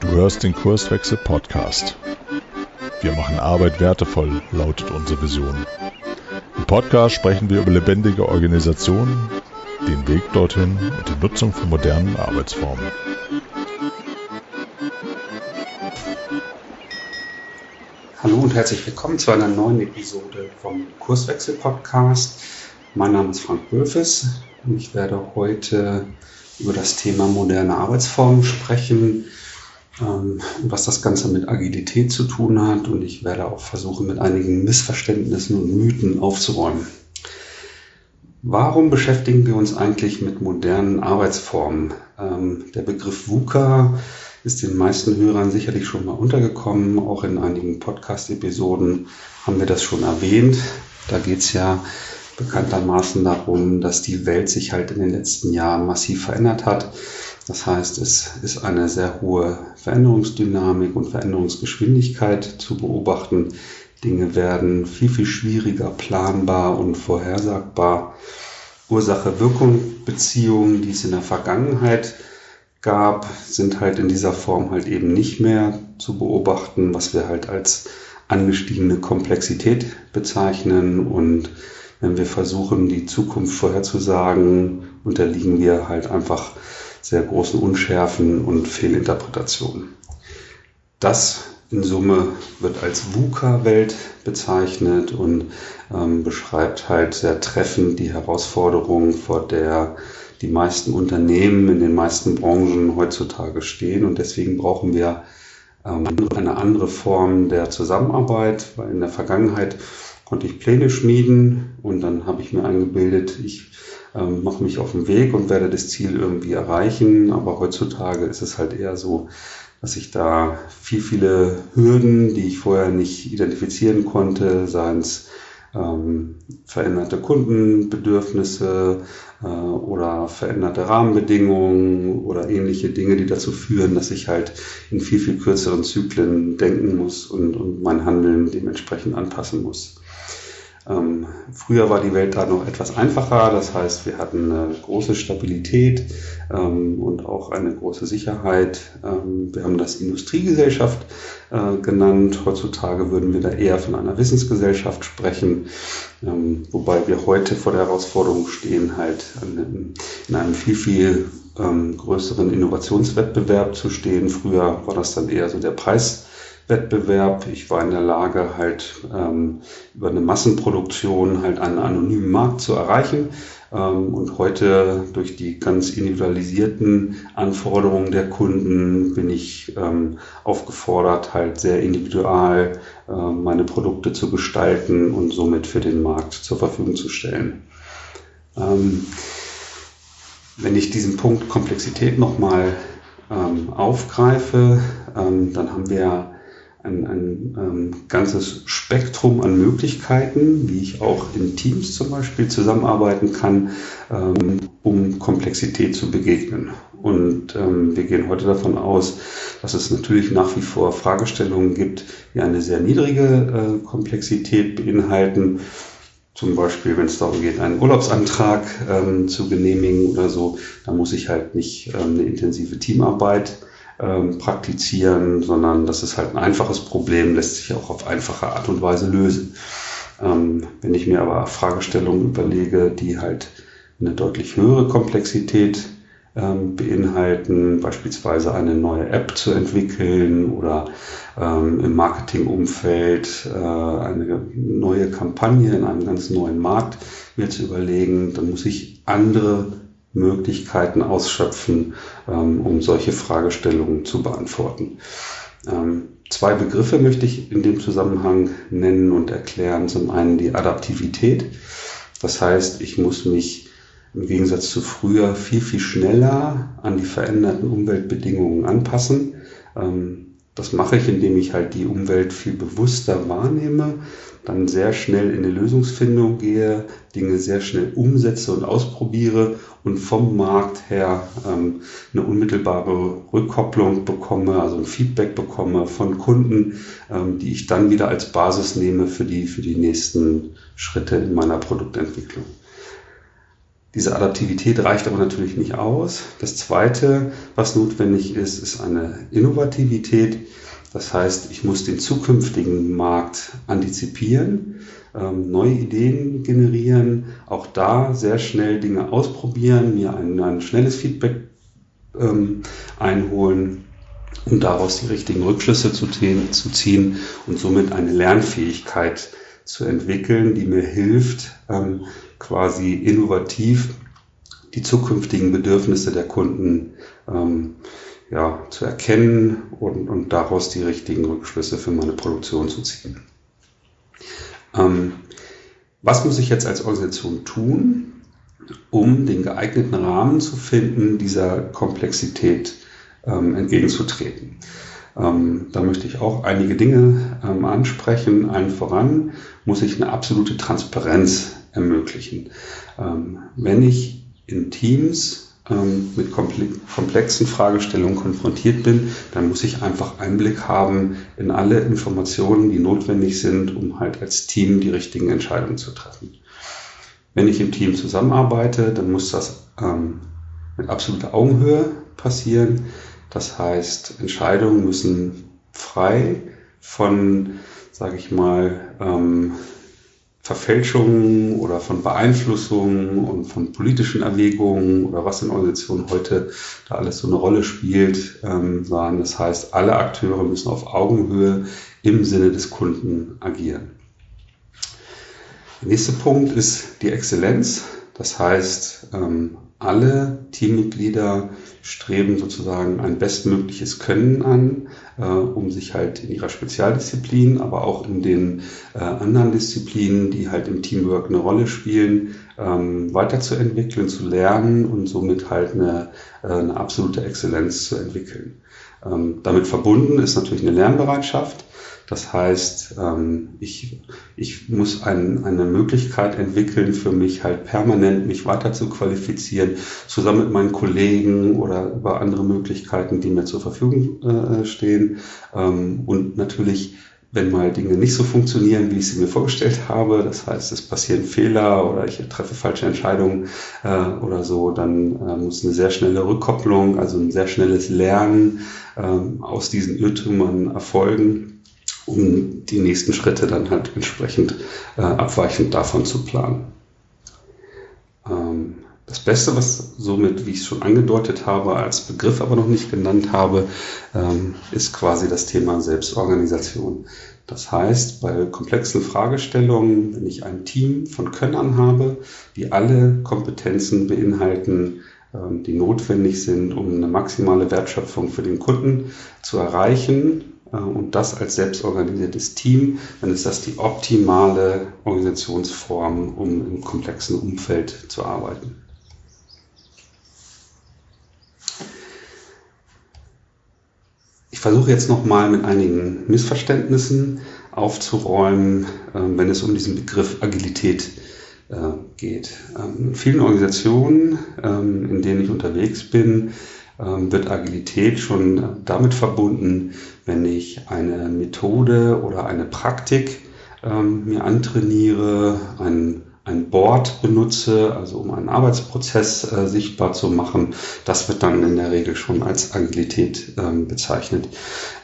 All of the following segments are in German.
Du hörst den Kurswechsel Podcast. Wir machen Arbeit wertevoll, lautet unsere Vision. Im Podcast sprechen wir über lebendige Organisationen, den Weg dorthin und die Nutzung von modernen Arbeitsformen. Hallo und herzlich willkommen zu einer neuen Episode vom Kurswechsel Podcast. Mein Name ist Frank Böfes und ich werde heute über das Thema moderne Arbeitsformen sprechen, ähm, was das Ganze mit Agilität zu tun hat und ich werde auch versuchen, mit einigen Missverständnissen und Mythen aufzuräumen. Warum beschäftigen wir uns eigentlich mit modernen Arbeitsformen? Ähm, der Begriff VUCA ist den meisten Hörern sicherlich schon mal untergekommen. Auch in einigen Podcast-Episoden haben wir das schon erwähnt. Da geht es ja bekanntermaßen darum, dass die Welt sich halt in den letzten Jahren massiv verändert hat. Das heißt, es ist eine sehr hohe Veränderungsdynamik und Veränderungsgeschwindigkeit zu beobachten. Dinge werden viel, viel schwieriger planbar und vorhersagbar. Ursache-Wirkung-Beziehungen, die es in der Vergangenheit gab, sind halt in dieser Form halt eben nicht mehr zu beobachten, was wir halt als angestiegene Komplexität bezeichnen. Und wenn wir versuchen, die Zukunft vorherzusagen, unterliegen wir halt einfach sehr großen Unschärfen und Fehlinterpretationen. Das in Summe wird als VUCA-Welt bezeichnet und ähm, beschreibt halt sehr treffend die Herausforderung, vor der die meisten Unternehmen in den meisten Branchen heutzutage stehen. Und deswegen brauchen wir ähm, eine andere Form der Zusammenarbeit, weil in der Vergangenheit konnte ich Pläne schmieden und dann habe ich mir eingebildet, ich ähm, mache mich auf den Weg und werde das Ziel irgendwie erreichen. Aber heutzutage ist es halt eher so, dass ich da viel, viele Hürden, die ich vorher nicht identifizieren konnte, seien es ähm, veränderte Kundenbedürfnisse äh, oder veränderte Rahmenbedingungen oder ähnliche Dinge, die dazu führen, dass ich halt in viel, viel kürzeren Zyklen denken muss und, und mein Handeln dementsprechend anpassen muss. Ähm, früher war die Welt da noch etwas einfacher, das heißt, wir hatten eine große Stabilität ähm, und auch eine große Sicherheit. Ähm, wir haben das Industriegesellschaft äh, genannt. Heutzutage würden wir da eher von einer Wissensgesellschaft sprechen, ähm, wobei wir heute vor der Herausforderung stehen, halt in, in einem viel, viel ähm, größeren Innovationswettbewerb zu stehen. Früher war das dann eher so der Preis Wettbewerb. Ich war in der Lage, halt ähm, über eine Massenproduktion halt einen anonymen Markt zu erreichen. Ähm, und heute durch die ganz individualisierten Anforderungen der Kunden bin ich ähm, aufgefordert, halt sehr individual äh, meine Produkte zu gestalten und somit für den Markt zur Verfügung zu stellen. Ähm, wenn ich diesen Punkt Komplexität nochmal ähm, aufgreife, ähm, dann haben wir ein, ein ähm, ganzes Spektrum an Möglichkeiten, wie ich auch in Teams zum Beispiel zusammenarbeiten kann, ähm, um Komplexität zu begegnen. Und ähm, wir gehen heute davon aus, dass es natürlich nach wie vor Fragestellungen gibt, die eine sehr niedrige äh, Komplexität beinhalten. Zum Beispiel, wenn es darum geht, einen Urlaubsantrag ähm, zu genehmigen oder so, da muss ich halt nicht ähm, eine intensive Teamarbeit ähm, praktizieren, sondern das ist halt ein einfaches Problem, lässt sich auch auf einfache Art und Weise lösen. Ähm, wenn ich mir aber Fragestellungen überlege, die halt eine deutlich höhere Komplexität ähm, beinhalten, beispielsweise eine neue App zu entwickeln oder ähm, im Marketingumfeld äh, eine neue Kampagne in einem ganz neuen Markt mir zu überlegen, dann muss ich andere Möglichkeiten ausschöpfen, ähm, um solche Fragestellungen zu beantworten. Ähm, zwei Begriffe möchte ich in dem Zusammenhang nennen und erklären. Zum einen die Adaptivität. Das heißt, ich muss mich im Gegensatz zu früher viel, viel schneller an die veränderten Umweltbedingungen anpassen. Ähm, das mache ich, indem ich halt die Umwelt viel bewusster wahrnehme, dann sehr schnell in die Lösungsfindung gehe, Dinge sehr schnell umsetze und ausprobiere und vom Markt her ähm, eine unmittelbare Rückkopplung bekomme, also ein Feedback bekomme von Kunden, ähm, die ich dann wieder als Basis nehme für die, für die nächsten Schritte in meiner Produktentwicklung. Diese Adaptivität reicht aber natürlich nicht aus. Das Zweite, was notwendig ist, ist eine Innovativität. Das heißt, ich muss den zukünftigen Markt antizipieren, ähm, neue Ideen generieren, auch da sehr schnell Dinge ausprobieren, mir ein, ein schnelles Feedback ähm, einholen um daraus die richtigen Rückschlüsse zu, ziehen und somit eine Lernfähigkeit zu entwickeln, die mir hilft, ähm, quasi innovativ die zukünftigen Bedürfnisse der Kunden ähm, ja, zu erkennen und, und daraus die richtigen Rückschlüsse für meine Produktion zu ziehen. Ähm, was muss ich jetzt als Organisation tun, um den geeigneten Rahmen zu finden, dieser Komplexität ähm, entgegenzutreten. Ähm, da möchte ich auch einige Dinge ähm, ansprechen. Allen voran muss ich eine absolute Transparenz ermöglichen. Ähm, wenn ich in Teams ähm, mit komplexen Fragestellungen konfrontiert bin, dann muss ich einfach Einblick haben in alle Informationen, die notwendig sind, um halt als Team die richtigen Entscheidungen zu treffen. Wenn ich im Team zusammenarbeite, dann muss das ähm, mit absoluter Augenhöhe passieren. Das heißt, Entscheidungen müssen frei von, sage ich mal, ähm, Verfälschungen oder von Beeinflussungen und von politischen Erwägungen oder was in Organisationen heute da alles so eine Rolle spielt, ähm, sein. Das heißt, alle Akteure müssen auf Augenhöhe im Sinne des Kunden agieren. Der nächste Punkt ist die Exzellenz. Das heißt, ähm, alle Teammitglieder streben sozusagen ein bestmögliches Können an, äh, um sich halt in ihrer Spezialdisziplin, aber auch in den äh, anderen Disziplinen, die halt im Teamwork eine Rolle spielen, ähm, weiterzuentwickeln, zu lernen und somit halt eine, äh, eine absolute Exzellenz zu entwickeln. Ähm, damit verbunden ist natürlich eine Lernbereitschaft. Das heißt, ähm, ich, ich muss ein, eine Möglichkeit entwickeln, für mich halt permanent mich weiter zu qualifizieren, zusammen mit meinen Kollegen oder über andere Möglichkeiten, die mir zur Verfügung äh, stehen. Ähm, und natürlich wenn mal Dinge nicht so funktionieren, wie ich sie mir vorgestellt habe, das heißt, es passieren Fehler oder ich treffe falsche Entscheidungen äh, oder so, dann äh, muss eine sehr schnelle Rückkopplung, also ein sehr schnelles Lernen äh, aus diesen Irrtümern erfolgen um die nächsten Schritte dann halt entsprechend äh, abweichend davon zu planen. Ähm, das Beste, was somit, wie ich es schon angedeutet habe, als Begriff aber noch nicht genannt habe, ähm, ist quasi das Thema Selbstorganisation. Das heißt, bei komplexen Fragestellungen, wenn ich ein Team von Könnern habe, die alle Kompetenzen beinhalten, ähm, die notwendig sind, um eine maximale Wertschöpfung für den Kunden zu erreichen, und das als selbstorganisiertes Team, dann ist das die optimale Organisationsform, um im komplexen Umfeld zu arbeiten. Ich versuche jetzt nochmal mit einigen Missverständnissen aufzuräumen, äh, wenn es um diesen Begriff Agilität äh, geht. Ähm, in vielen Organisationen, ähm, in denen ich unterwegs bin, wird Agilität schon damit verbunden, wenn ich eine Methode oder eine Praktik ähm, mir antrainiere, ein, ein Board benutze, also um einen Arbeitsprozess äh, sichtbar zu machen. Das wird dann in der Regel schon als Agilität ähm, bezeichnet.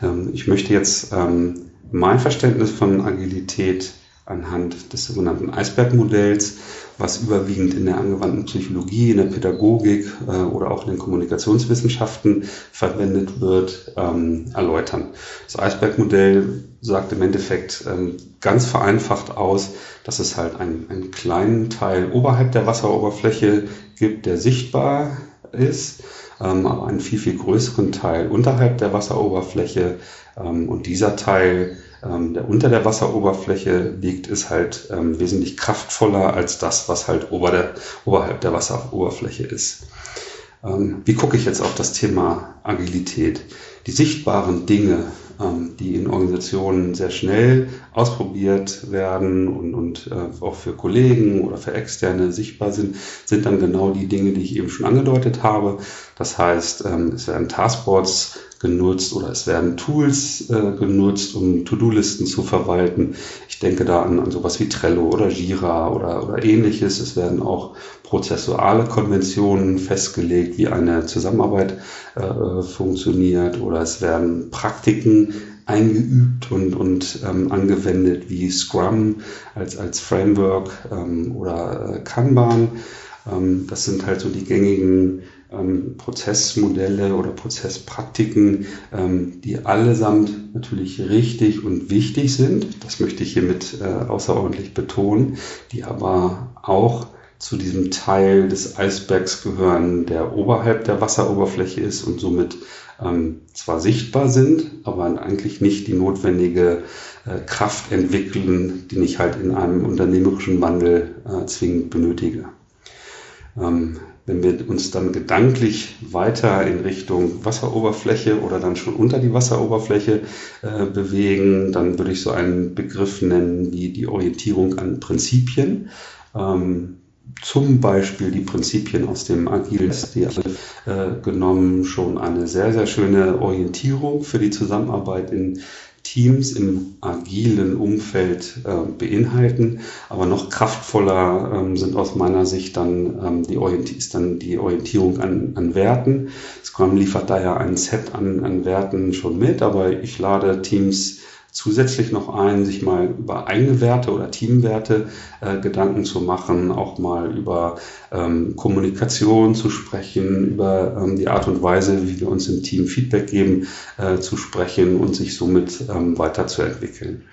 Ähm, ich möchte jetzt ähm, mein Verständnis von Agilität anhand des sogenannten Eisbergmodells was überwiegend in der angewandten Psychologie, in der Pädagogik äh, oder auch in den Kommunikationswissenschaften verwendet wird, ähm, erläutern. Das Eisbergmodell sagt im Endeffekt ähm, ganz vereinfacht aus, dass es halt einen, einen kleinen Teil oberhalb der Wasseroberfläche gibt, der sichtbar ist, ähm, aber einen viel, viel größeren Teil unterhalb der Wasseroberfläche. Ähm, und dieser Teil ähm, der unter der Wasseroberfläche liegt, ist halt ähm, wesentlich kraftvoller als das, was halt ober der, oberhalb der Wasseroberfläche ist. Ähm, wie gucke ich jetzt auf das Thema Agilität? Die sichtbaren Dinge, ähm, die in Organisationen sehr schnell ausprobiert werden und, und äh, auch für Kollegen oder für Externe sichtbar sind, sind dann genau die Dinge, die ich eben schon angedeutet habe. Das heißt, ähm, es werden Taskboards genutzt oder es werden Tools äh, genutzt, um To-Do-Listen zu verwalten. Ich denke da an, an sowas wie Trello oder Jira oder, oder ähnliches. Es werden auch prozessuale Konventionen festgelegt, wie eine Zusammenarbeit äh, funktioniert oder es werden Praktiken eingeübt und, und ähm, angewendet wie Scrum als, als Framework ähm, oder äh, Kanban. Ähm, das sind halt so die gängigen ähm, Prozessmodelle oder Prozesspraktiken, ähm, die allesamt natürlich richtig und wichtig sind. Das möchte ich hiermit äh, außerordentlich betonen, die aber auch zu diesem Teil des Eisbergs gehören, der oberhalb der Wasseroberfläche ist und somit ähm, zwar sichtbar sind, aber eigentlich nicht die notwendige äh, Kraft entwickeln, die ich halt in einem unternehmerischen Wandel äh, zwingend benötige. Wenn wir uns dann gedanklich weiter in Richtung Wasseroberfläche oder dann schon unter die Wasseroberfläche äh, bewegen, dann würde ich so einen Begriff nennen wie die Orientierung an Prinzipien. Ähm, zum Beispiel die Prinzipien aus dem Agilen Stil äh, genommen schon eine sehr, sehr schöne Orientierung für die Zusammenarbeit in Teams im agilen Umfeld äh, beinhalten. Aber noch kraftvoller ähm, sind aus meiner Sicht dann, ähm, die, Orienti ist dann die Orientierung an, an Werten. Scrum liefert daher ein Set an, an Werten schon mit, aber ich lade Teams zusätzlich noch ein, sich mal über eigene Werte oder Teamwerte äh, Gedanken zu machen, auch mal über ähm, Kommunikation zu sprechen, über ähm, die Art und Weise, wie wir uns im Team Feedback geben, äh, zu sprechen und sich somit ähm, weiterzuentwickeln.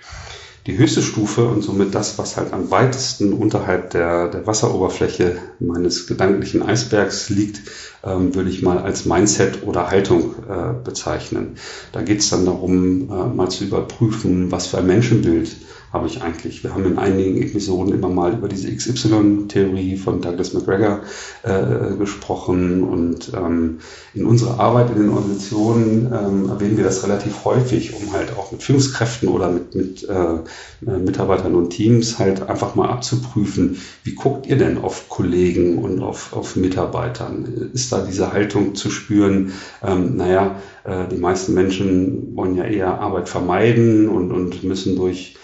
Die höchste Stufe und somit das, was halt am weitesten unterhalb der, der Wasseroberfläche meines gedanklichen Eisbergs liegt, ähm, würde ich mal als Mindset oder Haltung äh, bezeichnen. Da geht es dann darum, äh, mal zu überprüfen, was für ein Menschenbild habe ich eigentlich. Wir haben in einigen Episoden immer mal über diese XY-Theorie von Douglas McGregor äh, gesprochen und ähm, in unserer Arbeit in den Organisationen ähm, erwähnen wir das relativ häufig, um halt auch mit Führungskräften oder mit, mit äh, Mitarbeitern und Teams halt einfach mal abzuprüfen, wie guckt ihr denn auf Kollegen und auf, auf Mitarbeitern? Ist da diese Haltung zu spüren, ähm, naja, äh, die meisten Menschen wollen ja eher Arbeit vermeiden und, und müssen durch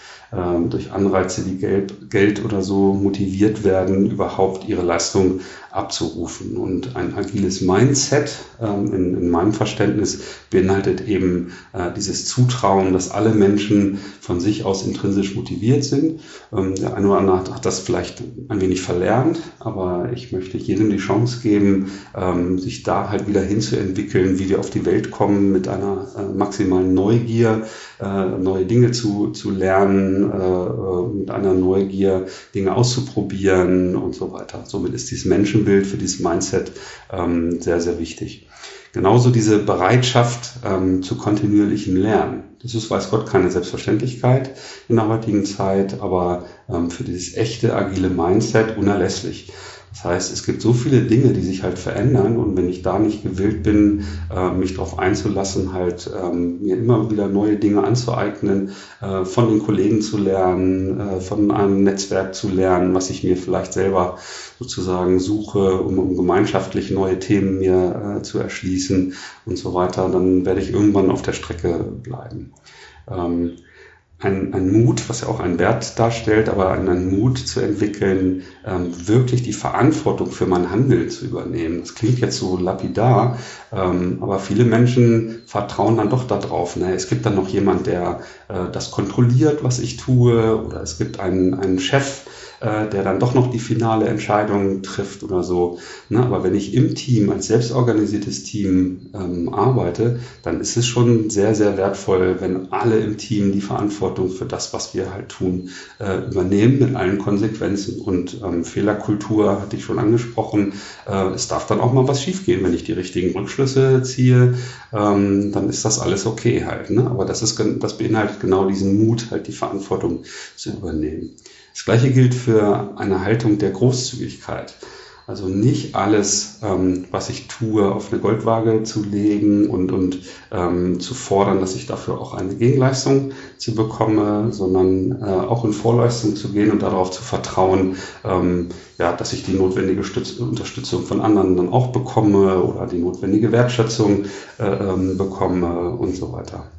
durch Anreize wie Geld, Geld oder so motiviert werden, überhaupt ihre Leistung abzurufen. Und ein agiles Mindset ähm, in, in, meinem Verständnis beinhaltet eben äh, dieses Zutrauen, dass alle Menschen von sich aus intrinsisch motiviert sind. Ähm, der eine oder andere hat das vielleicht ein wenig verlernt, aber ich möchte jedem die Chance geben, ähm, sich da halt wieder hinzuentwickeln, wie wir auf die Welt kommen mit einer äh, maximalen Neugier, äh, neue Dinge zu, zu lernen, mit einer Neugier Dinge auszuprobieren und so weiter. Somit ist dieses Menschen Bild, für dieses Mindset ähm, sehr, sehr wichtig. Genauso diese Bereitschaft ähm, zu kontinuierlichem Lernen. Das ist, weiß Gott, keine Selbstverständlichkeit in der heutigen Zeit, aber ähm, für dieses echte agile Mindset unerlässlich. Das heißt, es gibt so viele Dinge, die sich halt verändern und wenn ich da nicht gewillt bin, äh, mich darauf einzulassen, halt ähm, mir immer wieder neue Dinge anzueignen, äh, von den Kollegen zu lernen, äh, von einem Netzwerk zu lernen, was ich mir vielleicht selber sozusagen suche, um, gemeinschaftlich neue Themen mir zu erschließen und so weiter, dann werde ich irgendwann auf der Strecke bleiben. Ähm, ein, ein Mut, was ja auch einen Wert darstellt, aber einen Mut zu entwickeln, ähm, wirklich die Verantwortung für mein Handeln zu übernehmen. Das klingt jetzt so lapidar, ähm, aber viele Menschen vertrauen dann doch darauf. Ne? Es gibt dann noch jemand, der äh, das kontrolliert, was ich tue, oder es gibt einen, einen Chef, äh, der dann doch noch die finale Entscheidung trifft oder so. Ne? Aber wenn ich im Team, als selbstorganisiertes Team ähm, arbeite, dann ist es schon sehr, sehr wertvoll, wenn alle im Team die Verantwortung für das, was wir halt tun, äh, übernehmen mit allen Konsequenzen. Und ähm, Fehlerkultur hatte ich schon angesprochen. Äh, es darf dann auch mal was schiefgehen, wenn ich die richtigen Rückschlüsse ziehe, ähm, dann ist das alles okay halt. Ne? Aber das, ist, das beinhaltet genau diesen Mut, halt die Verantwortung zu übernehmen. Das gleiche gilt für eine Haltung der Großzügigkeit. Also nicht alles, ähm, was ich tue, auf eine Goldwaage zu legen und, und ähm, zu fordern, dass ich dafür auch eine Gegenleistung zu bekomme, sondern äh, auch in Vorleistung zu gehen und darauf zu vertrauen, ähm, ja, dass ich die notwendige Stütz Unterstützung von anderen dann auch bekomme oder die notwendige Wertschätzung äh, ähm, bekomme und so weiter.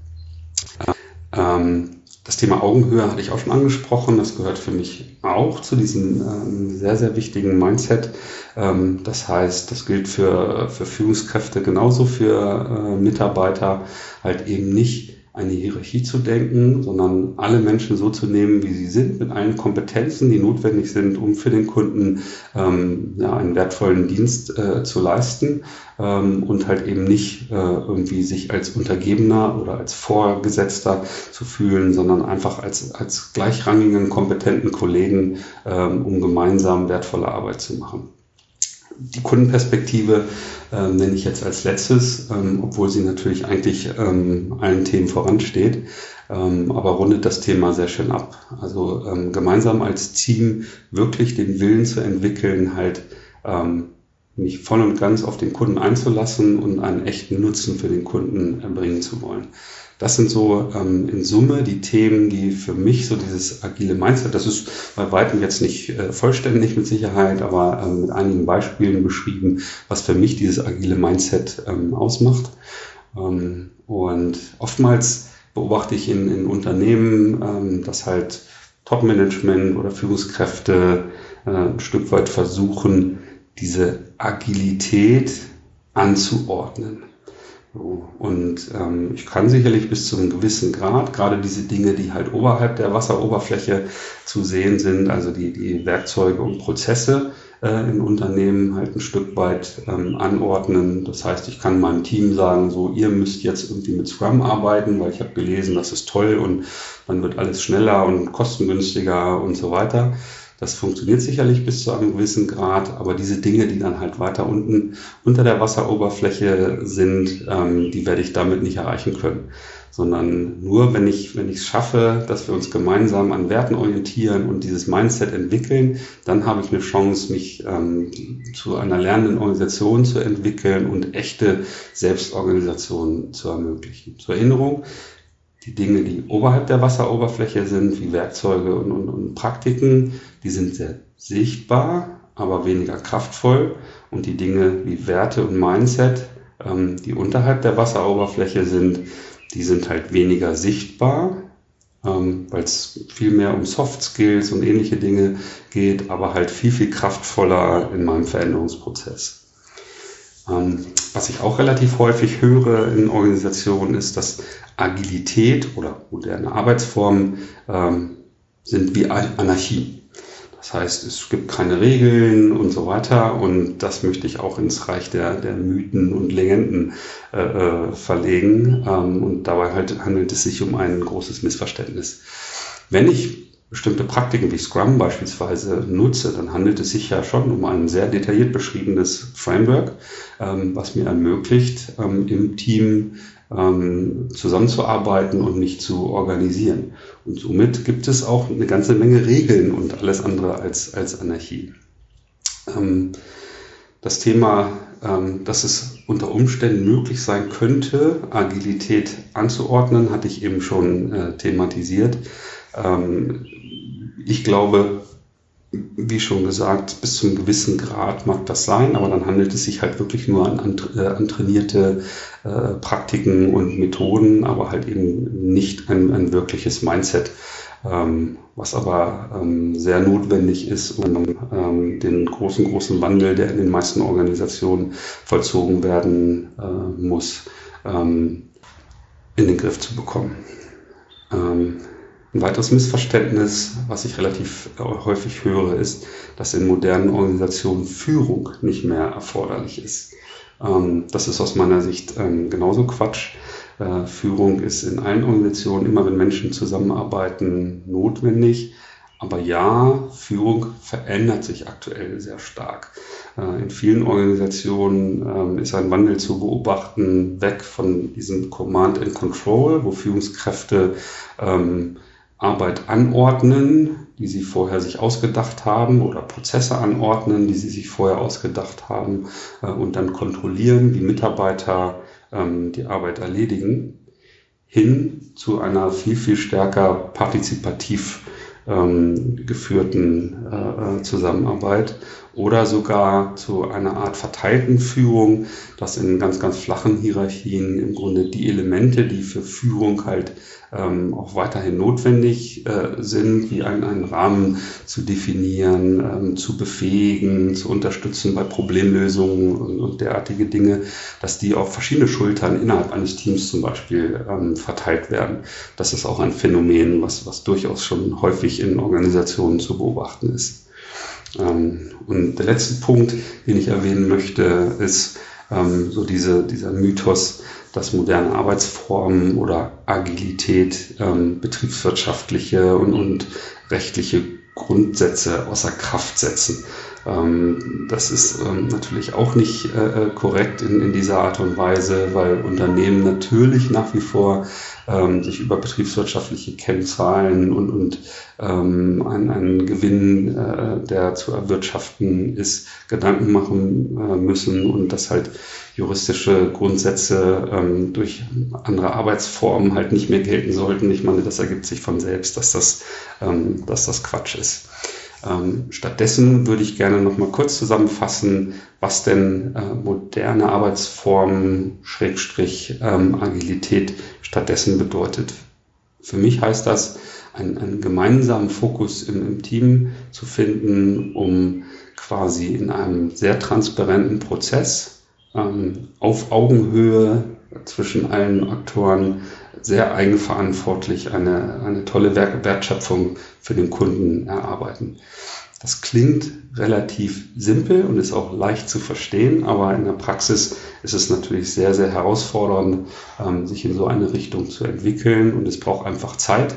Ähm, das Thema Augenhöhe hatte ich auch schon angesprochen. Das gehört für mich auch zu diesem ähm, sehr, sehr wichtigen Mindset. Ähm, das heißt, das gilt für, für Führungskräfte genauso für äh, Mitarbeiter, halt eben nicht eine Hierarchie zu denken, sondern alle Menschen so zu nehmen, wie sie sind, mit allen Kompetenzen, die notwendig sind, um für den Kunden ähm, ja, einen wertvollen Dienst äh, zu leisten ähm, und halt eben nicht äh, irgendwie sich als Untergebener oder als Vorgesetzter zu fühlen, sondern einfach als, als gleichrangigen, kompetenten Kollegen, ähm, um gemeinsam wertvolle Arbeit zu machen die Kundenperspektive äh, nenne ich jetzt als letztes, ähm, obwohl sie natürlich eigentlich ähm, allen Themen voransteht, ähm, aber rundet das Thema sehr schön ab. Also ähm, gemeinsam als Team wirklich den Willen zu entwickeln, halt ähm, mich voll und ganz auf den Kunden einzulassen und einen echten Nutzen für den Kunden erbringen zu wollen. Das sind so ähm, in Summe die Themen, die für mich so dieses agile Mindset, das ist bei weitem jetzt nicht äh, vollständig mit Sicherheit, aber ähm, mit einigen Beispielen beschrieben, was für mich dieses agile Mindset ähm, ausmacht. Ähm, und oftmals beobachte ich in, in Unternehmen, ähm, dass halt Top-Management oder Führungskräfte äh, ein Stück weit versuchen, diese Agilität anzuordnen. Und ähm, ich kann sicherlich bis zu einem gewissen Grad, gerade diese Dinge, die halt oberhalb der Wasseroberfläche zu sehen sind, also die, die Werkzeuge und Prozesse äh, in Unternehmen halt ein Stück weit ähm, anordnen. Das heißt, ich kann meinem Team sagen, so, ihr müsst jetzt irgendwie mit Scrum arbeiten, weil ich habe gelesen, das ist toll und dann wird alles schneller und kostengünstiger und so weiter. Das funktioniert sicherlich bis zu einem gewissen Grad, aber diese Dinge, die dann halt weiter unten unter der Wasseroberfläche sind, ähm, die werde ich damit nicht erreichen können. Sondern nur, wenn ich, wenn ich es schaffe, dass wir uns gemeinsam an Werten orientieren und dieses Mindset entwickeln, dann habe ich eine Chance, mich ähm, zu einer lernenden Organisation zu entwickeln und echte Selbstorganisation zu ermöglichen. Zur Erinnerung, die Dinge, die oberhalb der Wasseroberfläche sind, wie Werkzeuge und, und, und Praktiken, die sind sehr sichtbar, aber weniger kraftvoll. Und die Dinge wie Werte und Mindset, ähm, die unterhalb der Wasseroberfläche sind, die sind halt weniger sichtbar, ähm, weil es viel mehr um Soft Skills und ähnliche Dinge geht, aber halt viel, viel kraftvoller in meinem Veränderungsprozess. Ähm, was ich auch relativ häufig höre in Organisationen ist, dass Agilität oder moderne Arbeitsformen ähm, sind wie Anarchie. Das heißt, es gibt keine Regeln und so weiter. Und das möchte ich auch ins Reich der, der Mythen und Legenden äh, äh verlegen. Ähm, und dabei halt handelt es sich um ein großes Missverständnis. Wenn ich bestimmte Praktiken wie Scrum beispielsweise nutze, dann handelt es sich ja schon um ein sehr detailliert beschriebenes Framework, ähm, was mir ermöglicht, ähm, im Team ähm, zusammenzuarbeiten und mich zu organisieren. Und somit gibt es auch eine ganze Menge Regeln und alles andere als, als Anarchie. Das Thema, ähm, dass es unter Umständen möglich sein könnte, Agilität anzuordnen, hatte ich eben schon äh, thematisiert. Ähm, ich glaube, wie schon gesagt, bis zu einem gewissen Grad mag das sein, aber dann handelt es sich halt wirklich nur an, an, äh, trainierte äh, Praktiken und Methoden, aber halt eben nicht ein, ein wirkliches Mindset, was aber ähm, sehr notwendig ist, um ähm, den großen, großen Wandel, der in den meisten Organisationen vollzogen werden äh, muss, ähm, in den Griff zu bekommen. Ähm, ein weiteres Missverständnis, was ich relativ häufig höre, ist, dass in modernen Organisationen Führung nicht mehr erforderlich ist. Ähm, das ist aus meiner Sicht ähm, genauso Quatsch. Führung ist in allen Organisationen, immer wenn Menschen zusammenarbeiten, notwendig. Aber ja, Führung verändert sich aktuell sehr stark. Äh, in vielen Organisationen ähm, ist ein Wandel zu beobachten, weg von diesem Command and Control, wo Führungskräfte Arbeit anordnen, die sie vorher sich ausgedacht haben oder Prozesse anordnen, die sie sich vorher ausgedacht haben äh, und dann kontrollieren, wie Mitarbeiter ähm, die Arbeit erledigen, hin zu einer viel, viel stärker partizipativ ähm, geführten äh, äh, Zusammenarbeit oder sogar zu einer Art verteilten Führung, dass in ganz, ganz flachen Hierarchien im Grunde die Elemente, die für Führung halt ähm, auch weiterhin notwendig äh, sind, wie ein, einen Rahmen zu definieren, ähm, zu befähigen, zu unterstützen bei Problemlösungen und, und, derartige Dinge, dass die auf verschiedene Schultern innerhalb eines Teams zum Beispiel ähm, verteilt werden. Das ist auch ein Phänomen, was, was durchaus schon häufig in Organisationen zu beobachten ist. Ähm, und der letzte Punkt, den ich erwähnen möchte, ist ähm, so diese, dieser Mythos, dass moderne Arbeitsformen oder Agilität ähm, betriebswirtschaftliche und, und rechtliche Grundsätze außer Kraft setzen. Ähm, das ist ähm, natürlich auch nicht äh, äh, korrekt in, in dieser Art und Weise, weil Unternehmen natürlich nach wie vor ähm, sich über betriebswirtschaftliche Kennzahlen und, und ähm, einen, Gewinn, äh, der zu erwirtschaften ist, Gedanken machen äh, müssen und dass halt juristische Grundsätze ähm, durch andere Arbeitsformen halt nicht mehr gelten sollten. Ich meine, das ergibt sich von selbst, dass das, ähm, dass das Quatsch ist. Ähm, stattdessen würde ich gerne noch mal kurz zusammenfassen, was denn äh, moderne Arbeitsformen, Schrägstrich, ähm, Agilität stattdessen bedeutet. Für mich heißt das, einen, einen gemeinsamen Fokus im, im Team zu finden, um quasi in einem sehr transparenten Prozess ähm, auf Augenhöhe zwischen allen Aktoren sehr eigenverantwortlich eine, eine tolle Wertschöpfung für den Kunden erarbeiten. Das klingt relativ simpel und ist auch leicht zu verstehen, aber in der Praxis ist es natürlich sehr, sehr herausfordernd, ähm, sich in so eine Richtung zu entwickeln und es braucht einfach Zeit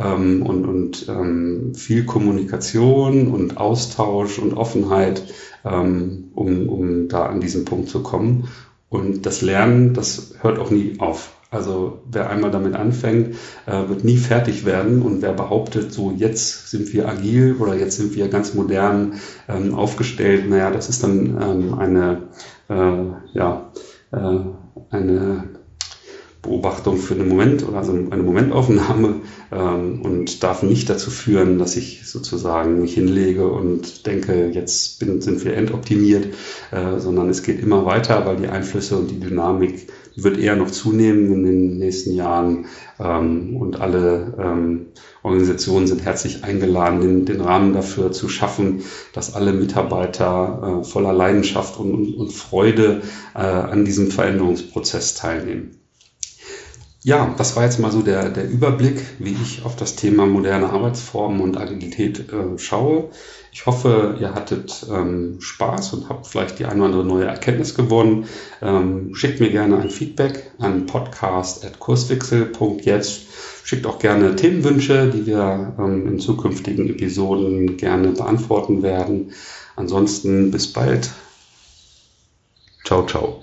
ähm, und, und ähm, viel Kommunikation und Austausch und Offenheit, um, um da an diesen Punkt zu kommen. Und das Lernen, das hört auch nie auf. Also wer einmal damit anfängt, äh, wird nie fertig werden. Und wer behauptet, so jetzt sind wir agil oder jetzt sind wir ganz modern ähm, aufgestellt, naja, das ist dann ähm, eine, äh, ja, äh, eine Beobachtung für einen Moment oder also eine Momentaufnahme ähm, und darf nicht dazu führen, dass ich sozusagen mich hinlege und denke, jetzt bin, sind wir endoptimiert, äh, sondern es geht immer weiter, weil die Einflüsse und die Dynamik wird eher noch zunehmen in den nächsten Jahren ähm, und alle ähm, Organisationen sind herzlich eingeladen, den, den, Rahmen dafür zu schaffen, dass alle Mitarbeiter äh, voller Leidenschaft und, und, und Freude äh, an diesem Veränderungsprozess teilnehmen. Ja, das war jetzt mal so der, der Überblick, wie ich auf das Thema moderne Arbeitsformen und Agilität äh, schaue. Ich hoffe, ihr hattet ähm, Spaß und habt vielleicht die eine oder andere neue Erkenntnis gewonnen. Ähm, schickt mir gerne ein Feedback an podcast.kurswechsel.jetzt. Schickt auch gerne Themenwünsche, die wir ähm, in zukünftigen Episoden gerne beantworten werden. Ansonsten bis bald. Ciao, ciao.